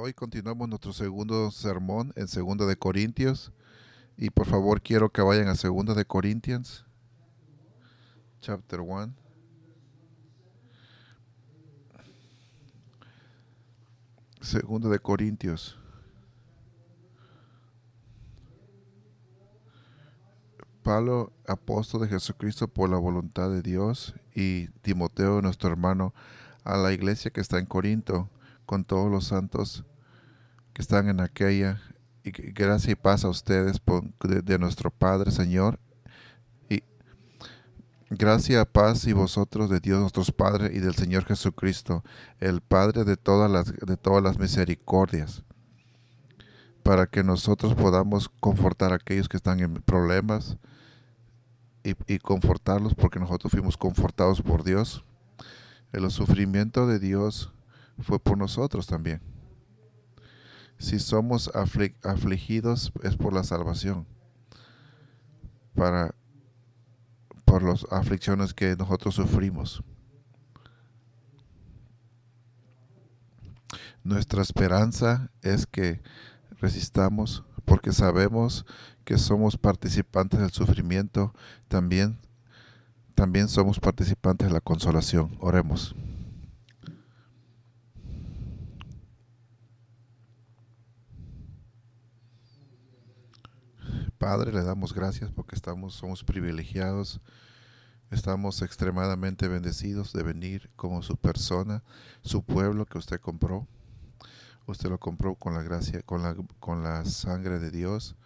Hoy continuamos nuestro segundo sermón en Segunda de Corintios y por favor quiero que vayan a Segunda de Corintians, chapter 1. Segunda de Corintios. Pablo, apóstol de Jesucristo por la voluntad de Dios, y Timoteo, nuestro hermano, a la iglesia que está en Corinto, con todos los santos que están en aquella. Y gracia y paz a ustedes de, nuestro Padre, Señor. Y gracia, paz y vosotros de Dios nuestro Padre y del Señor Jesucristo, el Padre de todas las, de todas las misericordias para que nosotros podamos confortar a aquellos que están en problemas y, y, confortarlos porque nosotros fuimos confortados por Dios. El sufrimiento de Dios fue por nosotros también. Si somos afligidos es por la salvación, para por las aflicciones que nosotros sufrimos. Nuestra esperanza es que resistamos porque sabemos que somos participantes del sufrimiento, también también somos participantes de la consolación. Oremos. Padre, le damos gracias porque estamos, somos privilegiados, estamos extremadamente bendecidos de venir como su persona, su pueblo que usted compró. Usted lo compró con la gracia, con la, con la sangre de Dios.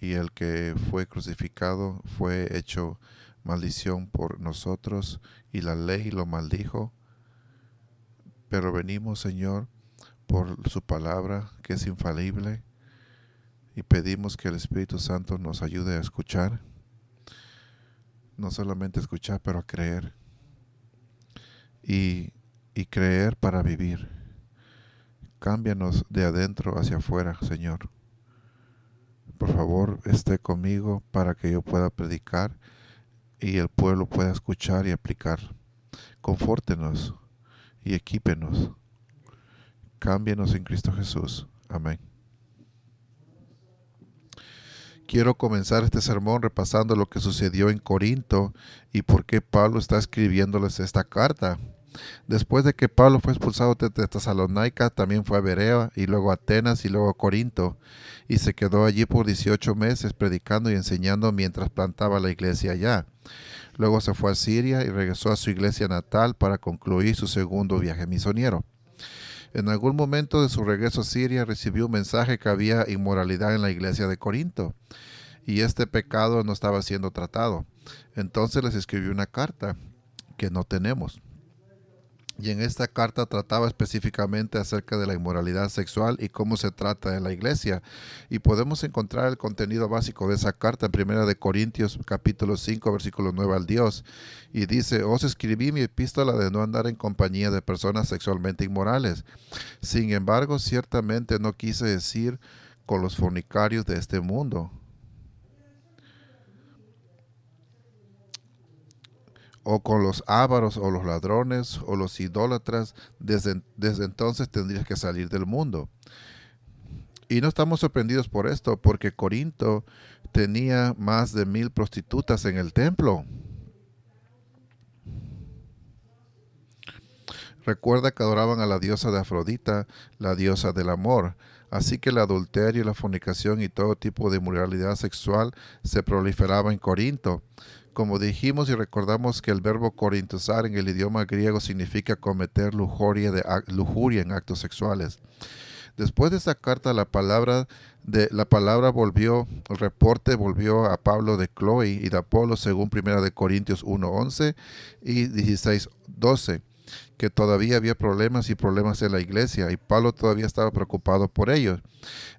Y el que fue crucificado fue hecho maldición por nosotros y la ley lo maldijo. Pero venimos, Señor, por su palabra que es infalible y pedimos que el Espíritu Santo nos ayude a escuchar, no solamente escuchar, pero a creer. Y, y creer para vivir. Cámbianos de adentro hacia afuera, Señor. Por favor, esté conmigo para que yo pueda predicar y el pueblo pueda escuchar y aplicar. Confórtenos y equípenos. Cámbienos en Cristo Jesús. Amén. Quiero comenzar este sermón repasando lo que sucedió en Corinto y por qué Pablo está escribiéndoles esta carta. Después de que Pablo fue expulsado de Tesalónica, también fue a Berea y luego a Atenas y luego a Corinto, y se quedó allí por 18 meses predicando y enseñando mientras plantaba la iglesia allá. Luego se fue a Siria y regresó a su iglesia natal para concluir su segundo viaje misionero. En algún momento de su regreso a Siria recibió un mensaje que había inmoralidad en la iglesia de Corinto y este pecado no estaba siendo tratado. Entonces les escribió una carta que no tenemos. Y en esta carta trataba específicamente acerca de la inmoralidad sexual y cómo se trata en la iglesia. Y podemos encontrar el contenido básico de esa carta en Primera de Corintios capítulo 5 versículo 9 al Dios. Y dice, os escribí mi epístola de no andar en compañía de personas sexualmente inmorales. Sin embargo, ciertamente no quise decir con los fornicarios de este mundo o con los ávaros o los ladrones o los idólatras, desde, desde entonces tendrías que salir del mundo. Y no estamos sorprendidos por esto, porque Corinto tenía más de mil prostitutas en el templo. Recuerda que adoraban a la diosa de Afrodita, la diosa del amor. Así que el adulterio, la fornicación y todo tipo de inmoralidad sexual se proliferaba en Corinto. Como dijimos y recordamos que el verbo corintosar en el idioma griego significa cometer lujuria, de, lujuria en actos sexuales. Después de esta carta, la palabra, de, la palabra volvió, el reporte volvió a Pablo de Chloe y de Apolo según 1 de Corintios 1.11 y 16.12 que todavía había problemas y problemas en la iglesia y Pablo todavía estaba preocupado por ellos.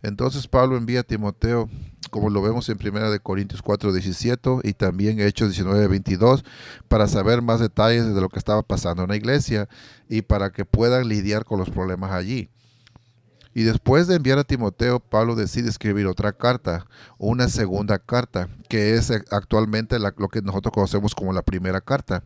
Entonces Pablo envía a Timoteo, como lo vemos en 1 de Corintios 4, 17 y también Hechos 19, 22, para saber más detalles de lo que estaba pasando en la iglesia y para que puedan lidiar con los problemas allí. Y después de enviar a Timoteo, Pablo decide escribir otra carta, una segunda carta, que es actualmente lo que nosotros conocemos como la primera carta.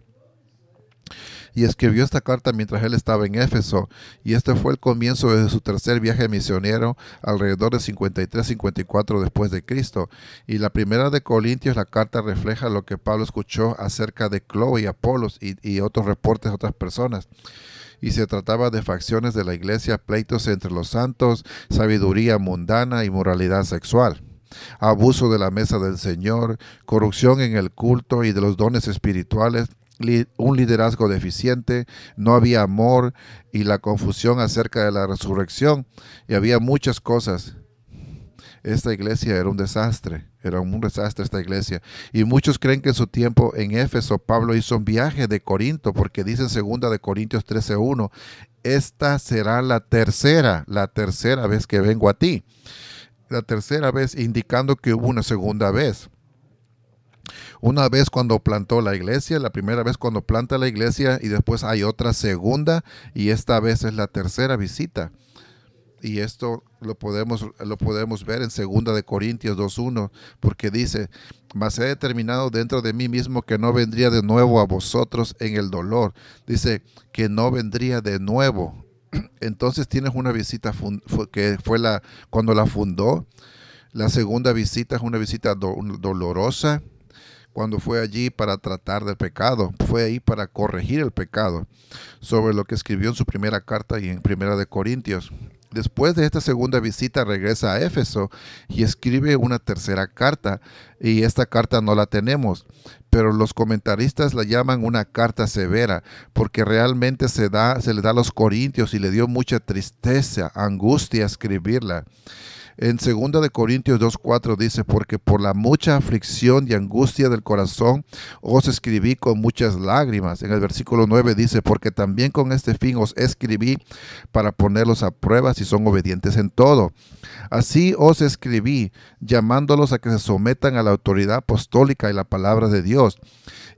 Y escribió esta carta mientras él estaba en Éfeso, y este fue el comienzo de su tercer viaje misionero alrededor de 53-54 después de Cristo. Y la primera de Corintios, la carta refleja lo que Pablo escuchó acerca de Chloe y Apolos y, y otros reportes de otras personas. Y se trataba de facciones de la iglesia, pleitos entre los santos, sabiduría mundana y moralidad sexual. Abuso de la mesa del Señor, corrupción en el culto y de los dones espirituales, un liderazgo deficiente, no había amor y la confusión acerca de la resurrección y había muchas cosas. Esta iglesia era un desastre, era un desastre esta iglesia. Y muchos creen que en su tiempo en Éfeso Pablo hizo un viaje de Corinto, porque dice en segunda de Corintios 13:1, esta será la tercera, la tercera vez que vengo a ti. La tercera vez indicando que hubo una segunda vez. Una vez cuando plantó la iglesia, la primera vez cuando planta la iglesia y después hay otra segunda y esta vez es la tercera visita. Y esto lo podemos, lo podemos ver en segunda de Corintios 2.1, porque dice, mas he determinado dentro de mí mismo que no vendría de nuevo a vosotros en el dolor. Dice que no vendría de nuevo. Entonces tienes una visita que fue la cuando la fundó. La segunda visita es una visita dolorosa cuando fue allí para tratar del pecado, fue ahí para corregir el pecado, sobre lo que escribió en su primera carta y en primera de Corintios. Después de esta segunda visita regresa a Éfeso y escribe una tercera carta y esta carta no la tenemos, pero los comentaristas la llaman una carta severa porque realmente se da se le da a los corintios y le dio mucha tristeza, angustia escribirla. En 2 de Corintios 2:4 dice, "Porque por la mucha aflicción y angustia del corazón os escribí con muchas lágrimas." En el versículo 9 dice, "Porque también con este fin os escribí para ponerlos a prueba si son obedientes en todo." Así os escribí, llamándolos a que se sometan a la autoridad apostólica y la palabra de Dios.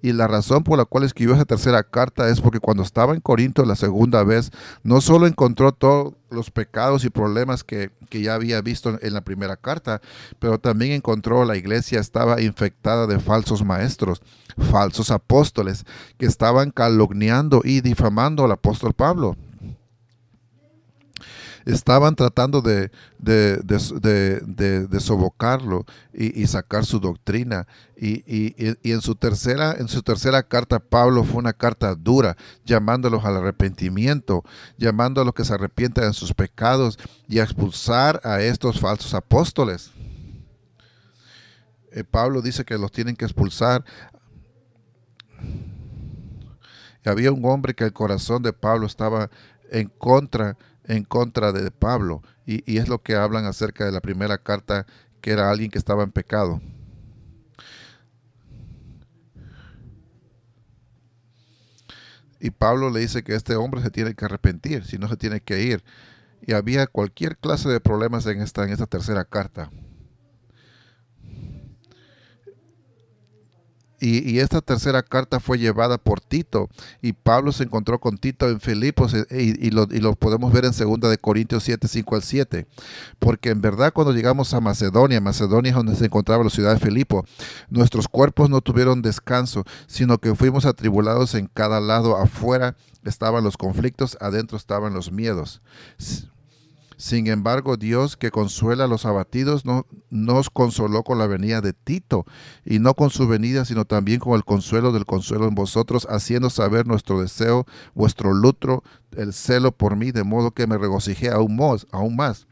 Y la razón por la cual escribió esa tercera carta es porque cuando estaba en Corinto la segunda vez, no solo encontró todos los pecados y problemas que, que ya había visto en la primera carta, pero también encontró la iglesia estaba infectada de falsos maestros, falsos apóstoles, que estaban calumniando y difamando al apóstol Pablo estaban tratando de, de, sobocarlo y, sacar su doctrina. Y, en, su tercera, en su tercera carta, Pablo fue una carta dura, llamándolos al arrepentimiento, llamando a los que se arrepientan de sus pecados y a expulsar a estos falsos apóstoles. Eh, Pablo dice que los tienen que expulsar. Y había un hombre que el corazón de Pablo estaba en contra en contra de Pablo. Y, es lo que hablan acerca de la primera carta, que era alguien que estaba en pecado. Y Pablo le dice que este hombre se tiene que arrepentir, si no se tiene que ir. Y había cualquier clase de problemas en esta, en esta tercera carta. Y, esta tercera carta fue llevada por Tito y Pablo se encontró con Tito en Filipos eh, y, lo, podemos ver en 2 de Corintios 7, 5 al 7. Porque en verdad cuando llegamos a Macedonia, Macedonia es donde se encontraba la ciudad de Filipo, nuestros cuerpos no tuvieron descanso, sino que fuimos atribulados en cada lado. Afuera estaban los conflictos, adentro estaban los miedos. Sin embargo, Dios que consuela a los abatidos no, nos consoló con la venida de Tito, y no con su venida, sino también con el consuelo del consuelo en vosotros, haciendo saber nuestro deseo, vuestro lutro, el celo por mí, de modo que me regocijé aún más. Aún más.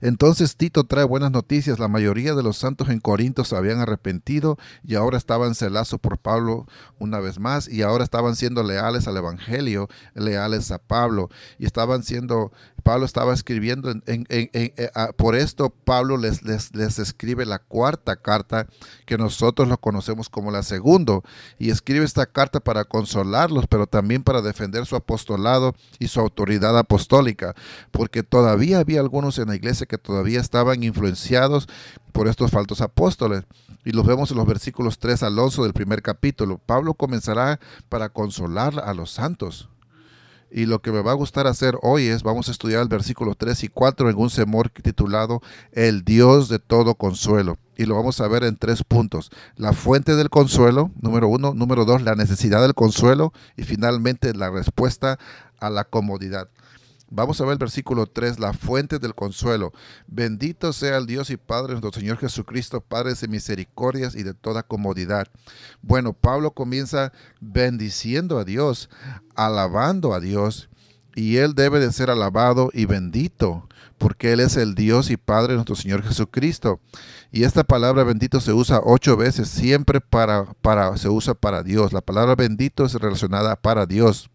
Entonces Tito trae buenas noticias. La mayoría de los santos en Corinto se habían arrepentido y ahora estaban celazo por Pablo una vez más y ahora estaban siendo leales al Evangelio, leales a Pablo y estaban siendo Pablo estaba escribiendo, en, eh, por esto Pablo les, les, escribe la cuarta carta que nosotros lo conocemos como la segunda, y escribe esta carta para consolarlos, pero también para defender su apostolado y su autoridad apostólica, porque todavía había algunos en la iglesia que todavía estaban influenciados por estos faltos apóstoles. Y los vemos en los versículos 3 al 11 del primer capítulo. Pablo comenzará para consolar a los santos Y lo que me va a gustar hacer hoy es, vamos a estudiar el versículo 3 y 4 en un semor titulado El Dios de todo consuelo. Y lo vamos a ver en tres puntos. La fuente del consuelo, número uno. Número dos, la necesidad del consuelo. Y finalmente la respuesta a la comodidad. Vamos a ver el versículo 3, la fuente del consuelo. Bendito sea el Dios y Padre nuestro Señor Jesucristo, Padre de misericordias y de toda comodidad. Bueno, Pablo comienza bendiciendo a Dios, alabando a Dios, y él debe de ser alabado y bendito, porque él es el Dios y Padre de nuestro Señor Jesucristo. Y esta palabra bendito se usa ocho veces, siempre para, para, se usa para Dios. La palabra bendito es relacionada para Dios.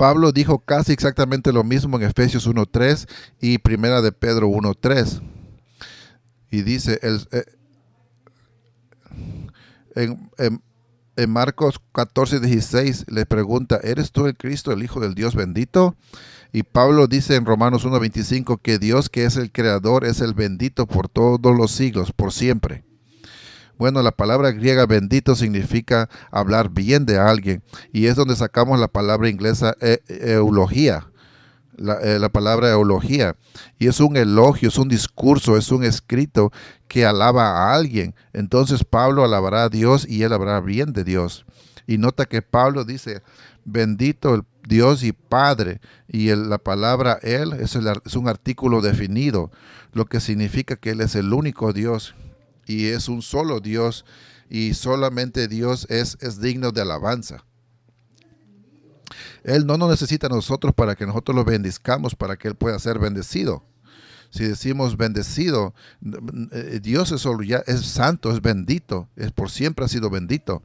Pablo dijo casi exactamente lo mismo en Efesios 1.3 y Primera de Pedro 1.3. Y dice, el, eh, en, en, en, Marcos 14.16 le pregunta, ¿eres tú el Cristo, el Hijo del Dios bendito? Y Pablo dice en Romanos 1.25 que Dios que es el Creador es el bendito por todos los siglos, por siempre. Bueno, la palabra griega bendito significa hablar bien de alguien y es donde sacamos la palabra inglesa e, eulogía. La, eh, la, palabra eulogía. Y es un elogio, es un discurso, es un escrito que alaba a alguien. Entonces Pablo alabará a Dios y él hablará bien de Dios. Y nota que Pablo dice, bendito el Dios y Padre. Y la palabra Él es, el, es un artículo definido, lo que significa que Él es el único Dios y es un solo Dios y solamente Dios es, es digno de alabanza. Él no nos necesita a nosotros para que nosotros lo bendizcamos, para que Él pueda ser bendecido. Si decimos bendecido, eh, Dios es, solo, ya, es santo, es bendito, es por siempre ha sido bendito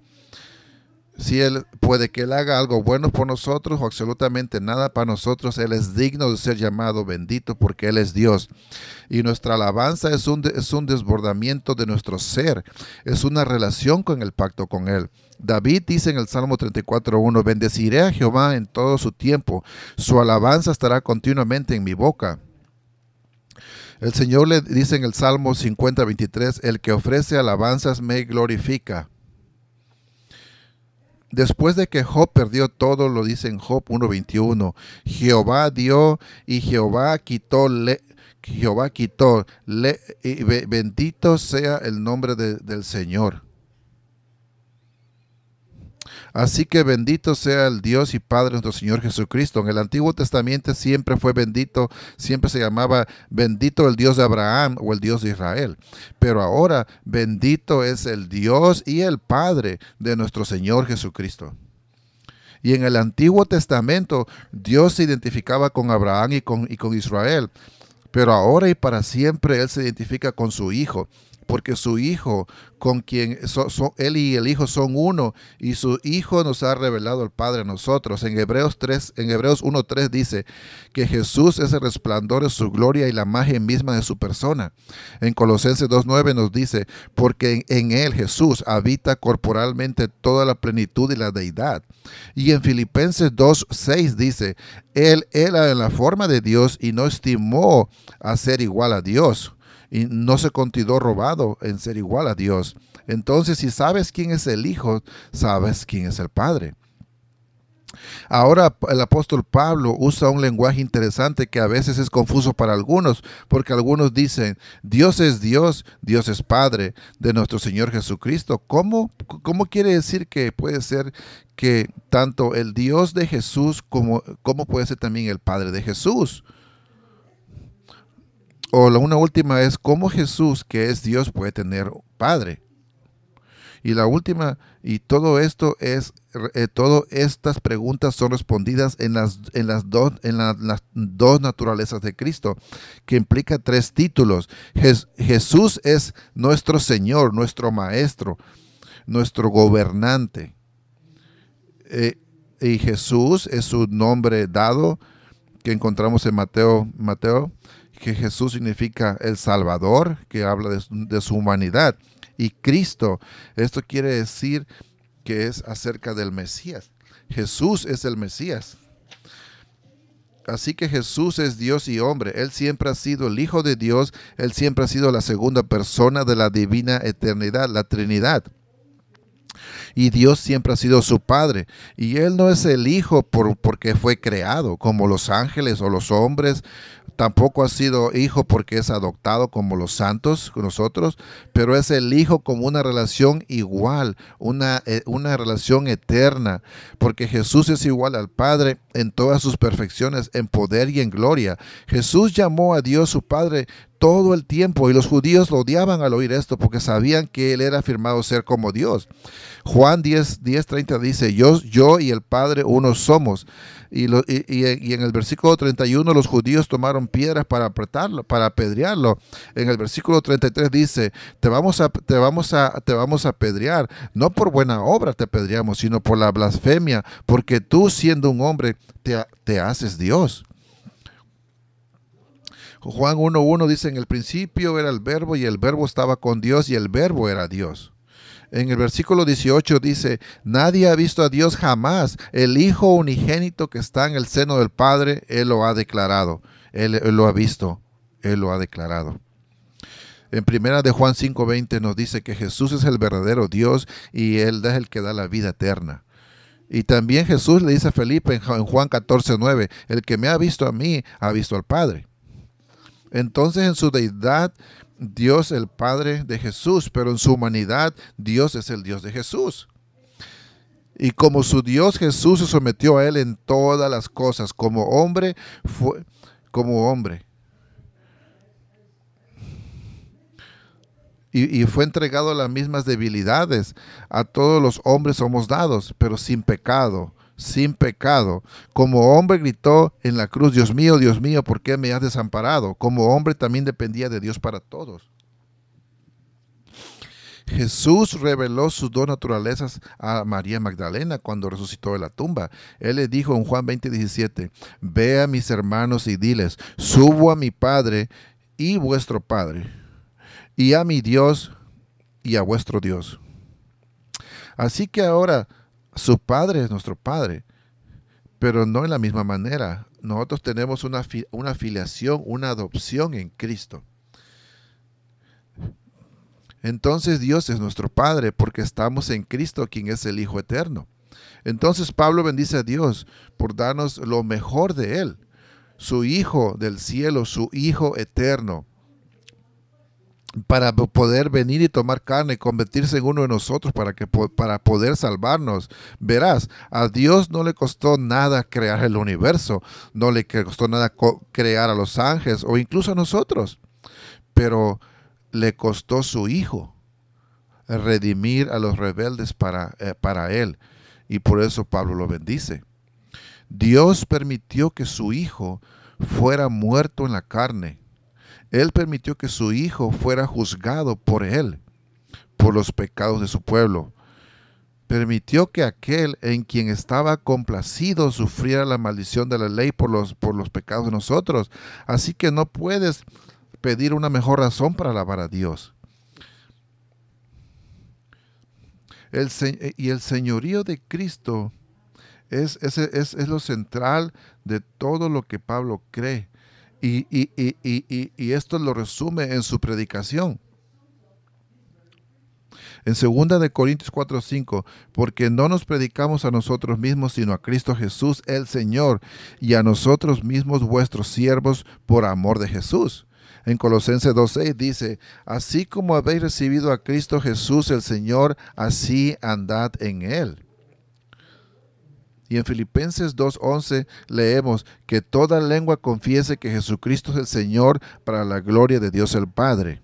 si Él puede que Él haga algo bueno por nosotros o absolutamente nada para nosotros, Él es digno de ser llamado bendito porque Él es Dios. Y nuestra alabanza es un, es un desbordamiento de nuestro ser, es una relación con el pacto con Él. David dice en el Salmo 34.1, bendeciré a Jehová en todo su tiempo, su alabanza estará continuamente en mi boca. El Señor le dice en el Salmo 50.23, el que ofrece alabanzas me glorifica. Después de que Job perdió todo, lo dice en Job 1.21, Jehová dio y Jehová quitó, le, Jehová quitó, le, y bendito sea el nombre de, del Señor. Así que bendito sea el Dios y Padre nuestro Señor Jesucristo. En el Antiguo Testamento siempre fue bendito, siempre se llamaba bendito el Dios de Abraham o el Dios de Israel. Pero ahora bendito es el Dios y el Padre de nuestro Señor Jesucristo. Y en el Antiguo Testamento Dios se identificaba con Abraham y con, y con Israel. Pero ahora y para siempre Él se identifica con su Hijo porque su Hijo, con quien Él y el Hijo son uno, y su Hijo nos ha revelado el Padre a nosotros. En Hebreos 3, en Hebreos 1.3 dice que Jesús es el resplandor de su gloria y la imagen misma de su persona. En Colosenses 2.9 nos dice, porque en, en Él, Jesús, habita corporalmente toda la plenitud y la deidad. Y en Filipenses 2.6 dice, Él era en la forma de Dios y no estimó a ser igual a Dios y no se contió robado en ser igual a Dios. Entonces, si sabes quién es el Hijo, sabes quién es el Padre. Ahora el apóstol Pablo usa un lenguaje interesante que a veces es confuso para algunos, porque algunos dicen, Dios es Dios, Dios es Padre de nuestro Señor Jesucristo. ¿Cómo, cómo quiere decir que puede ser que tanto el Dios de Jesús como, como puede ser también el Padre de Jesús? O la una última es cómo Jesús, que es Dios, puede tener Padre. Y la última, y todo esto es, eh, todas estas preguntas son respondidas en las, en, las, dos, en las dos naturalezas de Cristo, que implica tres títulos. Jesús es nuestro Señor, nuestro Maestro, nuestro gobernante. Eh, y Jesús es su nombre dado que encontramos en Mateo, Mateo que Jesús significa el Salvador, que habla de, su humanidad. Y Cristo, esto quiere decir que es acerca del Mesías. Jesús es el Mesías. Así que Jesús es Dios y hombre. Él siempre ha sido el Hijo de Dios. Él siempre ha sido la segunda persona de la divina eternidad, la Trinidad. Y Dios siempre ha sido su Padre. Y Él no es el Hijo por, porque fue creado, como los ángeles o los hombres tampoco ha sido hijo porque es adoptado como los santos, nosotros, pero es el hijo como una relación igual, una, eh, una relación eterna, porque Jesús es igual al Padre en todas sus perfecciones, en poder y en gloria. Jesús llamó a Dios su Padre todo el tiempo y los judíos lo odiaban al oír esto porque sabían que él era afirmado ser como Dios. Juan 10, 10 30 dice, yo, yo y el Padre uno somos. Y, y, en el versículo 31 los judíos tomaron piedras para apretarlo, para apedrearlo. En el versículo 33 dice, te vamos a, te vamos a, te vamos a apedrear, no por buena obra te apedreamos, sino por la blasfemia, porque tú siendo un hombre te, te haces Dios. Juan 1.1 dice, en el principio era el verbo y el verbo estaba con Dios y el verbo era Dios. En el versículo 18 dice, nadie ha visto a Dios jamás. El Hijo unigénito que está en el seno del Padre, Él lo ha declarado. Él, lo ha visto. Él lo ha declarado. En primera de Juan 5:20 nos dice que Jesús es el verdadero Dios y Él es el que da la vida eterna. Y también Jesús le dice a Felipe en Juan 14:9, el que me ha visto a mí, ha visto al Padre. Entonces en su deidad Dios el Padre de Jesús, pero en su humanidad Dios es el Dios de Jesús. Y como su Dios Jesús se sometió a él en todas las cosas, como hombre, fue como hombre. Y, y, fue entregado a las mismas debilidades. A todos los hombres somos dados, pero sin pecado sin pecado. Como hombre gritó en la cruz, Dios mío, Dios mío, ¿por qué me has desamparado? Como hombre también dependía de Dios para todos. Jesús reveló sus dos naturalezas a María Magdalena cuando resucitó de la tumba. Él le dijo en Juan 20, 17, ve a mis hermanos y diles, subo a mi Padre y vuestro Padre, y a mi Dios y a vuestro Dios. Así que ahora su Padre es nuestro Padre, pero no en la misma manera. Nosotros tenemos una, una una adopción en Cristo. Entonces Dios es nuestro Padre porque estamos en Cristo, quien es el Hijo eterno. Entonces Pablo bendice a Dios por darnos lo mejor de Él, su Hijo del cielo, su Hijo eterno para poder venir y tomar carne y convertirse en uno de nosotros para, que, para poder salvarnos. Verás, a Dios no le costó nada crear el universo, no le costó nada crear a los ángeles o incluso a nosotros, pero le costó su Hijo redimir a los rebeldes para, eh, para Él. Y por eso Pablo lo bendice. Dios permitió que su Hijo fuera muerto en la carne él permitió que su Hijo fuera juzgado por Él, por los pecados de su pueblo. Permitió que aquel en quien estaba complacido sufriera la maldición de la ley por los, por los pecados de nosotros. Así que no puedes pedir una mejor razón para alabar a Dios. El, y el señorío de Cristo es, es, es, lo central de todo lo que Pablo cree. Y, esto lo resume en su predicación. En 2 de Corintios 4:5, porque no nos predicamos a nosotros mismos, sino a Cristo Jesús el Señor, y a nosotros mismos vuestros siervos por amor de Jesús. En Colosenses 2:6 dice, así como habéis recibido a Cristo Jesús el Señor, así andad en él. Y en Filipenses 2.11 leemos que toda lengua confiese que Jesucristo es el Señor para la gloria de Dios el Padre.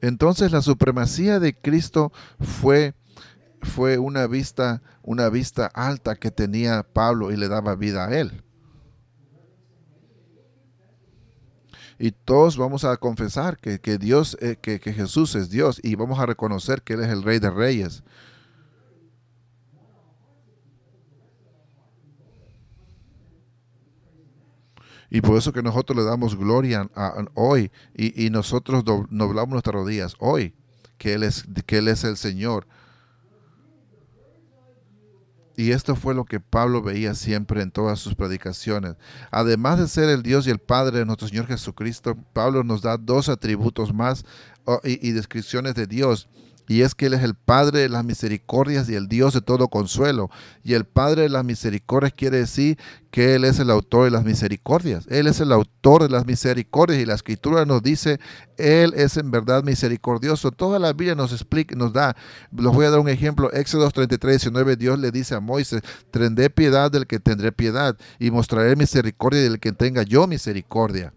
Entonces la supremacía de Cristo fue, fue una, vista, una vista alta que tenía Pablo y le daba vida a él. Y todos vamos a confesar que, Dios, eh, que, que Jesús es Dios y vamos a reconocer que Él es el Rey de Reyes. Y por eso que nosotros le damos gloria hoy y, nosotros doblamos nuestras rodillas hoy, que él, es, que él es el Señor. Y esto fue lo que Pablo veía siempre en todas sus predicaciones. Además de ser el Dios y el Padre de nuestro Señor Jesucristo, Pablo nos da dos atributos más y, y descripciones de Dios y es que Él es el Padre de las misericordias y el Dios de todo consuelo. Y el Padre de las misericordias quiere decir que Él es el autor de las misericordias. Él es el autor de las misericordias y la Escritura nos dice, Él es en verdad misericordioso. Toda la Biblia nos explica, nos da, les voy a dar un ejemplo, Éxodo 33, 19, Dios le dice a Moisés, tendré piedad del que tendré piedad y mostraré misericordia del que tenga yo misericordia.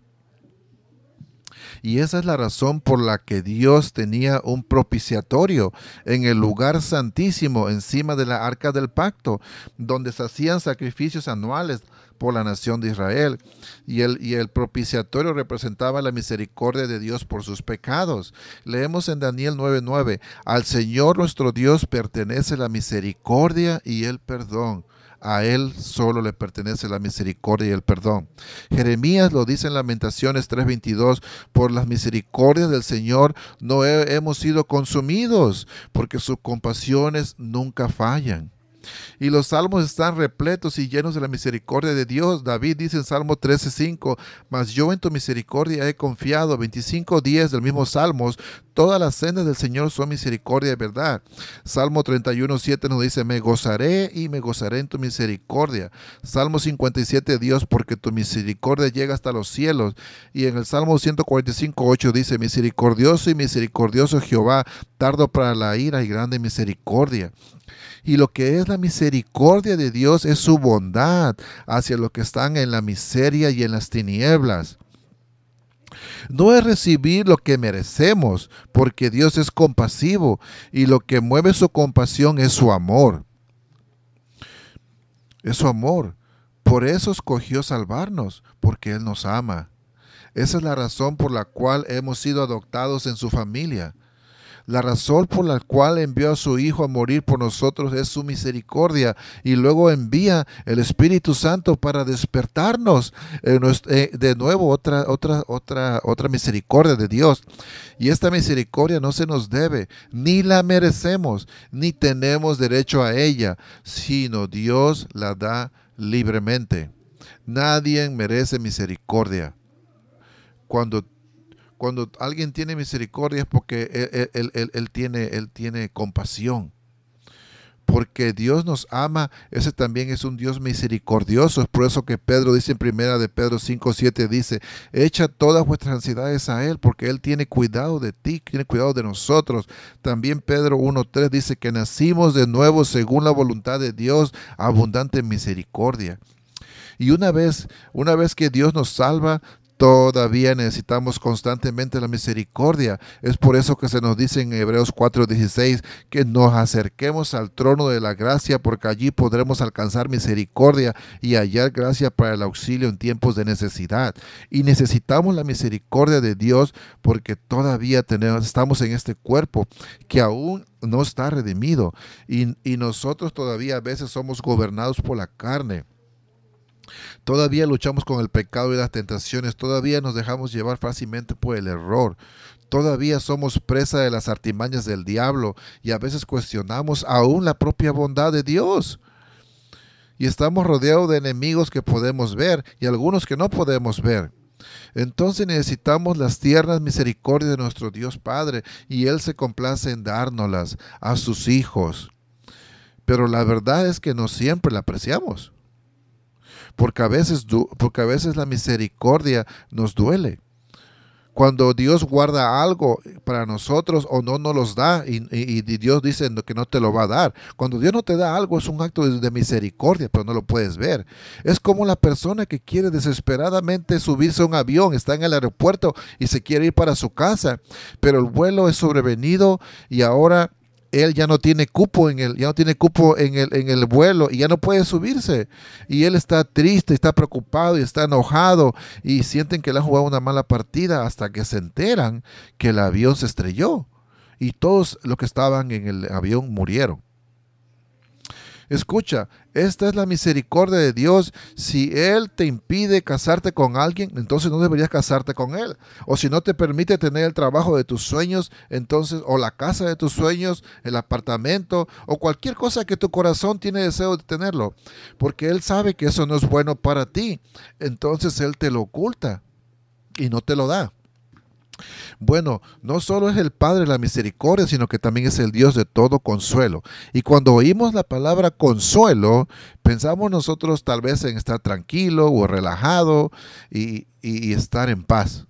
Y esa es la razón por la que Dios tenía un propiciatorio en el lugar santísimo encima de la arca del pacto, donde se hacían sacrificios anuales por la nación de Israel. Y el, y el propiciatorio representaba la misericordia de Dios por sus pecados. Leemos en Daniel 9:9, al Señor nuestro Dios pertenece la misericordia y el perdón a Él solo le pertenece la misericordia y el perdón. Jeremías lo dice en Lamentaciones 3:22, por las misericordias del Señor no hemos sido consumidos, porque sus compasiones nunca fallan. Y los salmos están repletos y llenos de la misericordia de Dios. David dice en Salmo 13:5, mas yo en tu misericordia he confiado. 25 días del mismo Salmos, todas las sendas del Señor son misericordia y verdad. Salmo 31:7 nos dice, me gozaré y me gozaré en tu misericordia. Salmo 57, Dios, porque tu misericordia llega hasta los cielos. Y en el Salmo 145:8 dice, misericordioso y misericordioso Jehová, tardo para la ira y grande misericordia. Y lo que es la misericordia de Dios es su bondad hacia los que están en la miseria y en las tinieblas. No es recibir lo que merecemos, porque Dios es compasivo y lo que mueve su compasión es su amor. Es su amor. Por eso escogió salvarnos, porque Él nos ama. Esa es la razón por la cual hemos sido adoptados en su familia. La razón por la cual envió a su Hijo a morir por nosotros es su misericordia y luego envía el Espíritu Santo para despertarnos eh, eh, de nuevo otra, otra, otra, otra misericordia de Dios. Y esta misericordia no se nos debe, ni la merecemos, ni tenemos derecho a ella, sino Dios la da libremente. Nadie merece misericordia. Cuando cuando alguien tiene misericordia es porque él, tiene, él tiene compasión. Porque Dios nos ama, ese también es un Dios misericordioso. Es por eso que Pedro dice en primera de Pedro 5, 7, dice, echa todas vuestras ansiedades a Él, porque Él tiene cuidado de ti, tiene cuidado de nosotros. También Pedro 1, 3 dice que nacimos de nuevo según la voluntad de Dios, abundante misericordia. Y una vez, una vez que Dios nos salva, Todavía necesitamos constantemente la misericordia. Es por eso que se nos dice en Hebreos 4:16 que nos acerquemos al trono de la gracia porque allí podremos alcanzar misericordia y hallar gracia para el auxilio en tiempos de necesidad. Y necesitamos la misericordia de Dios porque todavía tenemos, estamos en este cuerpo que aún no está redimido y, y nosotros todavía a veces somos gobernados por la carne. Todavía luchamos con el pecado y las tentaciones, todavía nos dejamos llevar fácilmente por el error, todavía somos presa de las artimañas del diablo y a veces cuestionamos aún la propia bondad de Dios. Y estamos rodeados de enemigos que podemos ver y algunos que no podemos ver. Entonces necesitamos las tiernas misericordias de nuestro Dios Padre y Él se complace en dárnoslas a sus hijos. Pero la verdad es que no siempre la apreciamos porque a veces, porque a veces la misericordia nos duele. Cuando Dios guarda algo para nosotros o no nos los da y, Dios dice que no te lo va a dar. Cuando Dios no te da algo es un acto de, misericordia, pero no lo puedes ver. Es como la persona que quiere desesperadamente subirse a un avión, está en el aeropuerto y se quiere ir para su casa, pero el vuelo es sobrevenido y ahora él ya no tiene cupo en el, ya no tiene cupo en el, en el vuelo y ya no puede subirse. Y él está triste, está preocupado y está enojado y sienten que le han jugado una mala partida hasta que se enteran que el avión se estrelló y todos los que estaban en el avión murieron. Escucha, esta es la misericordia de Dios. Si Él te impide casarte con alguien, entonces no deberías casarte con Él. O si no te permite tener el trabajo de tus sueños, entonces, o la casa de tus sueños, el apartamento, o cualquier cosa que tu corazón tiene deseo de tenerlo. Porque Él sabe que eso no es bueno para ti. Entonces Él te lo oculta y no te lo da. Bueno, no solo es el Padre de la misericordia, sino que también es el Dios de todo consuelo. Y cuando oímos la palabra consuelo, pensamos nosotros tal vez en estar tranquilo o relajado y, y estar en paz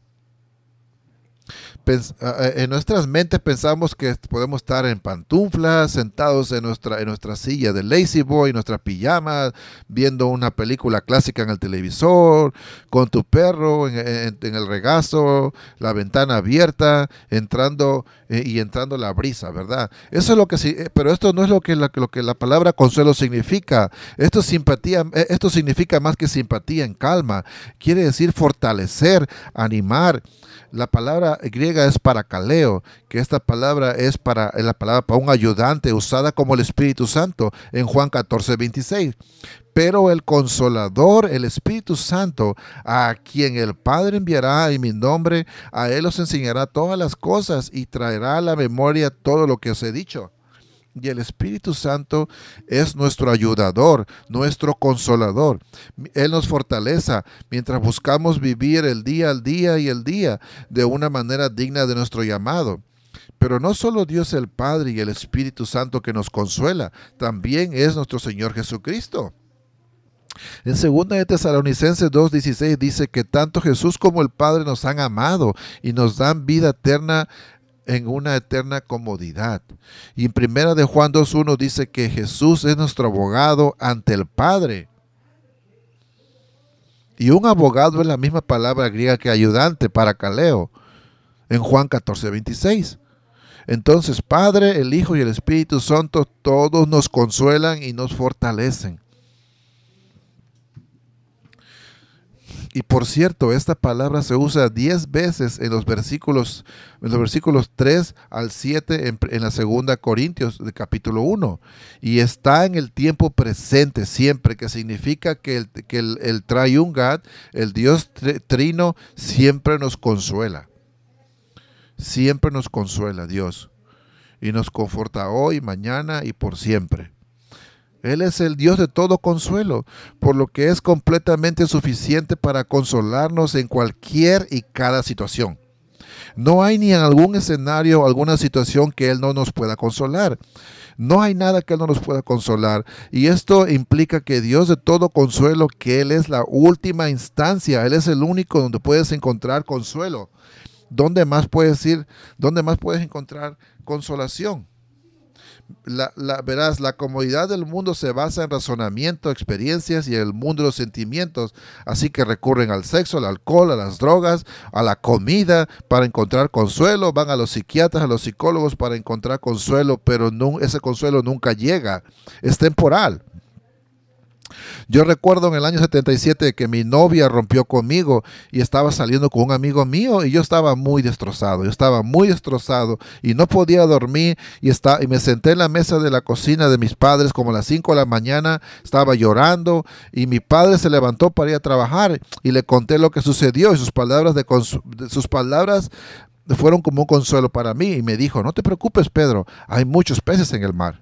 en nuestras mentes pensamos que podemos estar en pantuflas, sentados en nuestra, en nuestra silla de lazy boy, nuestra pijama, viendo una película clásica en el televisor, con tu perro en, el regazo, la ventana abierta, entrando eh, y entrando la brisa, ¿verdad? Eso es lo que sí, eh, pero esto no es lo que la, lo que la palabra consuelo significa. Esto simpatía, eh, esto significa más que simpatía en calma. Quiere decir fortalecer, animar. La palabra griega es para caleo, que esta palabra es para la palabra para un ayudante usada como el Espíritu Santo en Juan 14, 26. Pero el consolador, el Espíritu Santo, a quien el Padre enviará en mi nombre, a él os enseñará todas las cosas y traerá a la memoria todo lo que os he dicho. Y el Espíritu Santo es nuestro ayudador, nuestro consolador. Él nos fortaleza mientras buscamos vivir el día al día y el día de una manera digna de nuestro llamado. Pero no solo Dios el Padre y el Espíritu Santo que nos consuela, también es nuestro Señor Jesucristo. En 2 de Tesalonicenses 2:16 dice que tanto Jesús como el Padre nos han amado y nos dan vida eterna en una eterna comodidad. Y en primera de Juan 2.1 dice que Jesús es nuestro abogado ante el Padre. Y un abogado es la misma palabra griega que ayudante para caleo en Juan 14.26. Entonces, Padre, el Hijo y el Espíritu Santo todos nos consuelan y nos fortalecen. Y por cierto, esta palabra se usa 10 veces en los versículos, en los versículos 3 al 7 en, la segunda Corintios de capítulo 1. Y está en el tiempo presente siempre, que significa que el, que el, el el Dios trino, siempre nos consuela. Siempre nos consuela Dios. Y nos conforta hoy, mañana y por siempre. Él es el Dios de todo consuelo, por lo que es completamente suficiente para consolarnos en cualquier y cada situación. No hay ni en algún escenario o alguna situación que Él no nos pueda consolar. No hay nada que Él no nos pueda consolar. Y esto implica que Dios de todo consuelo, que Él es la última instancia, Él es el único donde puedes encontrar consuelo. ¿Dónde más puedes ir? ¿Dónde más puedes encontrar consolación? La, verás, la comodidad del mundo se basa en razonamiento, experiencias y el mundo de los sentimientos. Así que recurren al sexo, al alcohol, a las drogas, a la comida para encontrar consuelo. Van a los psiquiatras, a los psicólogos para encontrar consuelo, pero ese consuelo nunca llega. Es temporal. Yo recuerdo en el año 77 que mi novia rompió conmigo y estaba saliendo con un amigo mío y yo estaba muy destrozado, yo estaba muy destrozado y no podía dormir y, está, y me senté en la mesa de la cocina de mis padres como a las 5 de la mañana, estaba llorando y mi padre se levantó para ir a trabajar y le conté lo que sucedió y sus palabras, de, sus palabras fueron como un consuelo para mí y me dijo, no te preocupes Pedro, hay muchos peces en el mar.